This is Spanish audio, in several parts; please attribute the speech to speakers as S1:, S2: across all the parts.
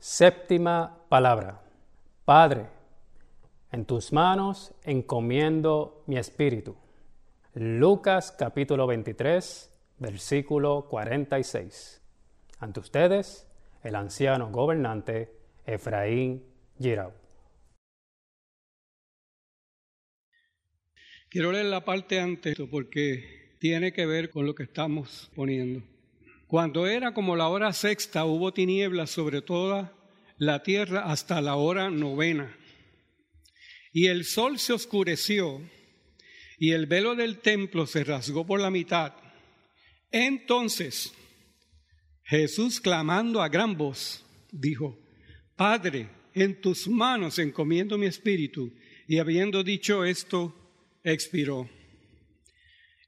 S1: Séptima palabra. Padre, en tus manos encomiendo mi espíritu. Lucas capítulo 23, versículo 46. Ante ustedes, el anciano gobernante Efraín Girau.
S2: Quiero leer la parte antes porque tiene que ver con lo que estamos poniendo. Cuando era como la hora sexta, hubo tinieblas sobre toda la tierra hasta la hora novena. Y el sol se oscureció y el velo del templo se rasgó por la mitad. Entonces Jesús, clamando a gran voz, dijo, Padre, en tus manos encomiendo mi espíritu. Y habiendo dicho esto, expiró.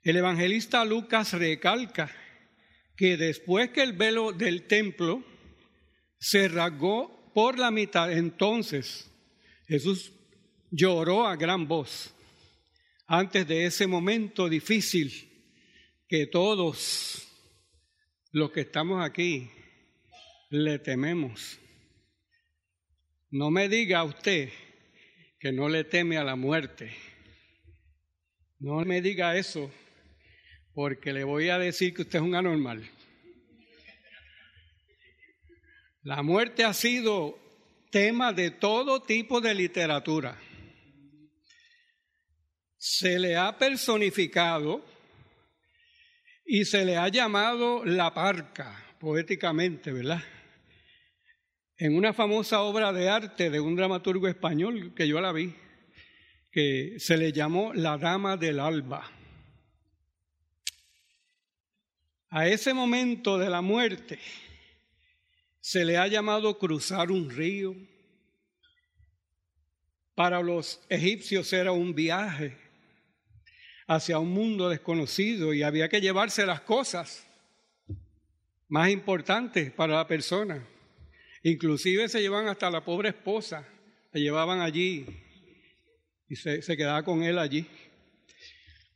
S2: El evangelista Lucas recalca que después que el velo del templo se rasgó por la mitad, entonces Jesús lloró a gran voz antes de ese momento difícil que todos los que estamos aquí le tememos. No me diga usted que no le teme a la muerte. No me diga eso, porque le voy a decir que usted es un anormal. La muerte ha sido tema de todo tipo de literatura. Se le ha personificado y se le ha llamado la parca, poéticamente, ¿verdad? En una famosa obra de arte de un dramaturgo español que yo la vi, que se le llamó La Dama del Alba. A ese momento de la muerte se le ha llamado cruzar un río. Para los egipcios era un viaje hacia un mundo desconocido y había que llevarse las cosas más importantes para la persona. Inclusive se llevan hasta la pobre esposa, la llevaban allí y se, quedaba con él allí.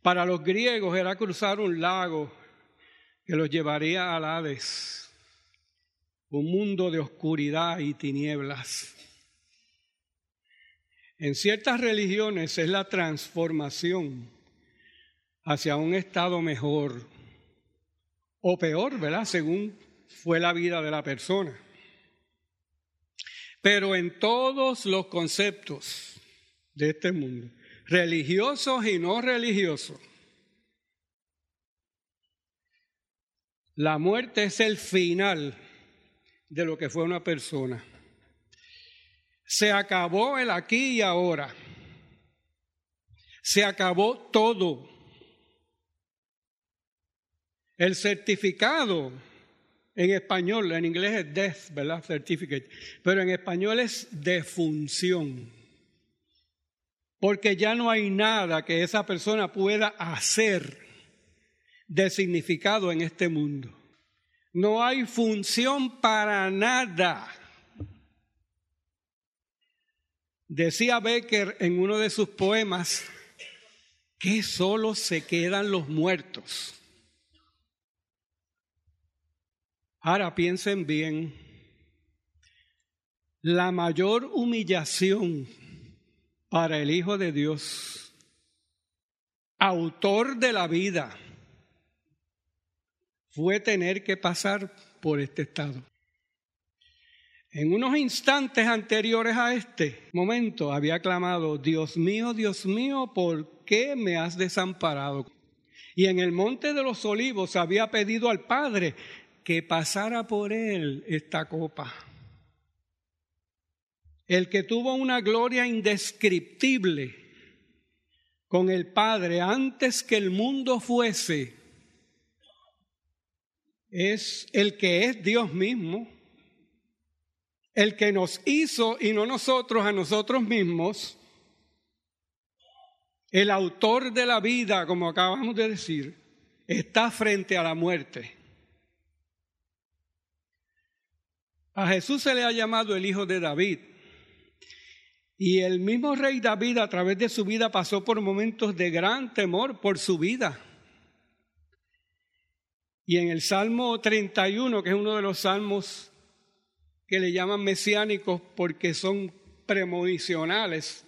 S2: Para los griegos era cruzar un lago que los llevaría al Hades, un mundo de oscuridad y tinieblas. En ciertas religiones es la transformación hacia un estado mejor o peor, ¿verdad? Según fue la vida de la persona. Pero en todos los conceptos de este mundo, religiosos y no religiosos. La muerte es el final de lo que fue una persona. Se acabó el aquí y ahora. Se acabó todo. El certificado en español, en inglés es death, ¿verdad? Certificate. Pero en español es defunción porque ya no hay nada que esa persona pueda hacer de significado en este mundo. No hay función para nada. Decía Becker en uno de sus poemas que solo se quedan los muertos. Ahora piensen bien, la mayor humillación para el Hijo de Dios, autor de la vida, fue tener que pasar por este estado. En unos instantes anteriores a este momento había clamado, Dios mío, Dios mío, ¿por qué me has desamparado? Y en el monte de los olivos había pedido al Padre que pasara por él esta copa el que tuvo una gloria indescriptible con el Padre antes que el mundo fuese, es el que es Dios mismo, el que nos hizo y no nosotros a nosotros mismos, el autor de la vida, como acabamos de decir, está frente a la muerte. A Jesús se le ha llamado el Hijo de David y el mismo rey David a través de su vida pasó por momentos de gran temor por su vida. Y en el Salmo 31, que es uno de los salmos que le llaman mesiánicos porque son premonicionales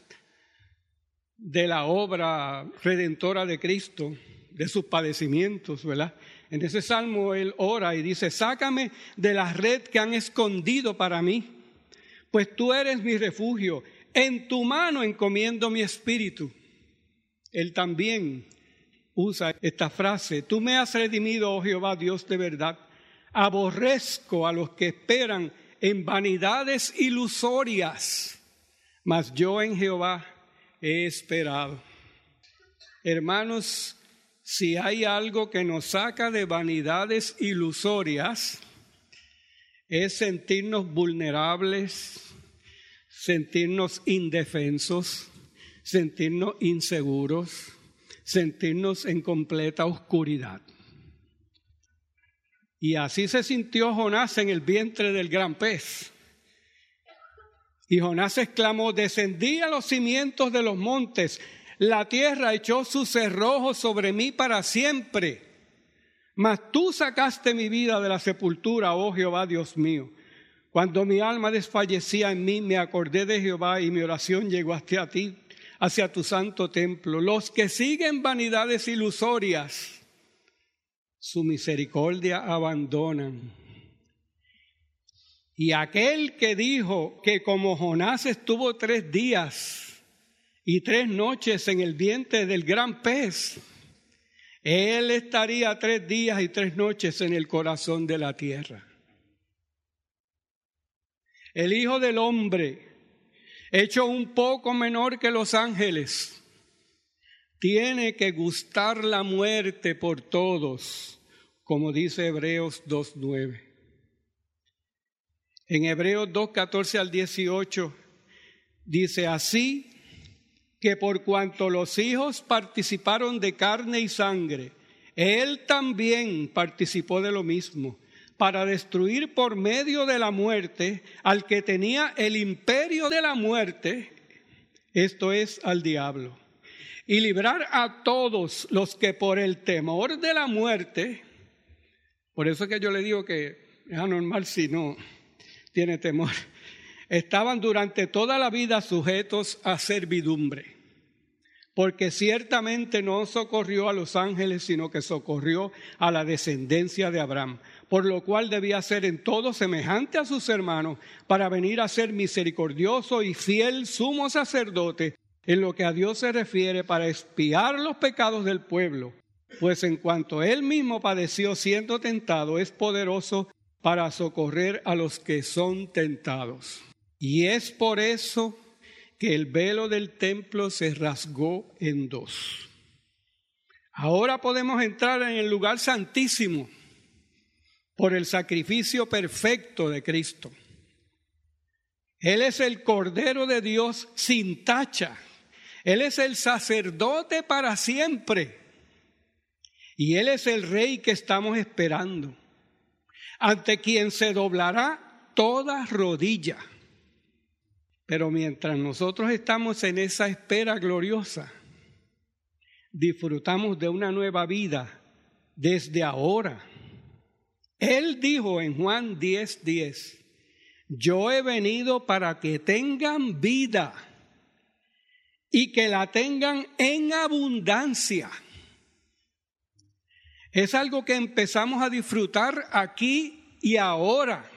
S2: de la obra redentora de Cristo, de sus padecimientos, ¿verdad? En ese salmo él ora y dice, sácame de la red que han escondido para mí, pues tú eres mi refugio, en tu mano encomiendo mi espíritu. Él también usa esta frase, tú me has redimido, oh Jehová, Dios de verdad. Aborrezco a los que esperan en vanidades ilusorias, mas yo en Jehová he esperado. Hermanos, si hay algo que nos saca de vanidades ilusorias, es sentirnos vulnerables, sentirnos indefensos, sentirnos inseguros, sentirnos en completa oscuridad. Y así se sintió Jonás en el vientre del gran pez. Y Jonás exclamó, descendí a los cimientos de los montes, la tierra echó sus cerrojos sobre mí para siempre. Mas tú sacaste mi vida de la sepultura, oh Jehová Dios mío. Cuando mi alma desfallecía en mí, me acordé de Jehová y mi oración llegó hasta ti, hacia tu santo templo. Los que siguen vanidades ilusorias, su misericordia abandonan. Y aquel que dijo que como Jonás estuvo tres días y tres noches en el vientre del gran pez, él estaría tres días y tres noches en el corazón de la tierra. El Hijo del Hombre, hecho un poco menor que los ángeles, tiene que gustar la muerte por todos, como dice Hebreos 2.9. En Hebreos 2.14 al 18 dice así que por cuanto los hijos participaron de carne y sangre, él también participó de lo mismo, para destruir por medio de la muerte al que tenía el imperio de la muerte, esto es al diablo y librar a todos los que por el temor de la muerte, por eso que yo le digo que es anormal si no tiene temor, estaban durante toda la vida sujetos a servidumbre, porque ciertamente no socorrió a los ángeles, sino que socorrió a la descendencia de Abraham, por lo cual debía ser en todo semejante a sus hermanos, para venir a ser misericordioso y fiel sumo sacerdote en lo que a Dios se refiere para expiar los pecados del pueblo, pues en cuanto él mismo padeció siendo tentado, es poderoso para socorrer a los que son tentados. Y es por eso que el velo del templo se rasgó en dos. Ahora podemos entrar en el lugar santísimo por el sacrificio perfecto de Cristo. Él es el Cordero de Dios sin tacha él es el sacerdote para siempre. Y Él es el rey que estamos esperando, ante quien se doblará toda rodilla. Pero mientras nosotros estamos en esa espera gloriosa, disfrutamos de una nueva vida desde ahora. Él dijo en Juan 10:10, 10, yo he venido para que tengan vida y que la tengan en abundancia. Es algo que empezamos a disfrutar aquí y ahora.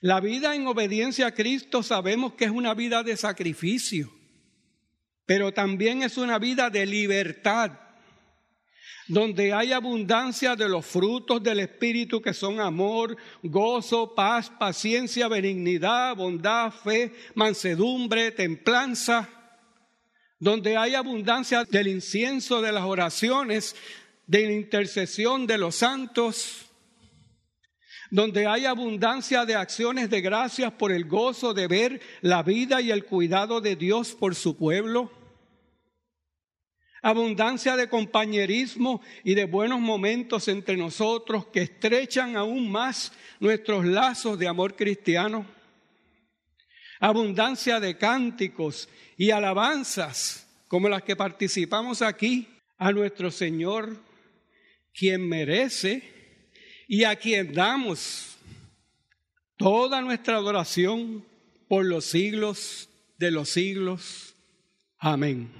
S2: La vida en obediencia a Cristo sabemos que es una vida de sacrificio, pero también es una vida de libertad, donde hay abundancia de los frutos del Espíritu que son amor, gozo, paz, paciencia, benignidad, bondad, fe, mansedumbre, templanza donde hay abundancia del incienso, de las oraciones, de la intercesión de los santos, donde hay abundancia de acciones de gracias por el gozo de ver la vida y el cuidado de Dios por su pueblo, abundancia de compañerismo y de buenos momentos entre nosotros que estrechan aún más nuestros lazos de amor cristiano. Abundancia de cánticos y alabanzas como las que participamos aquí a nuestro Señor, quien merece y a quien damos toda nuestra adoración por los siglos de los siglos. Amén.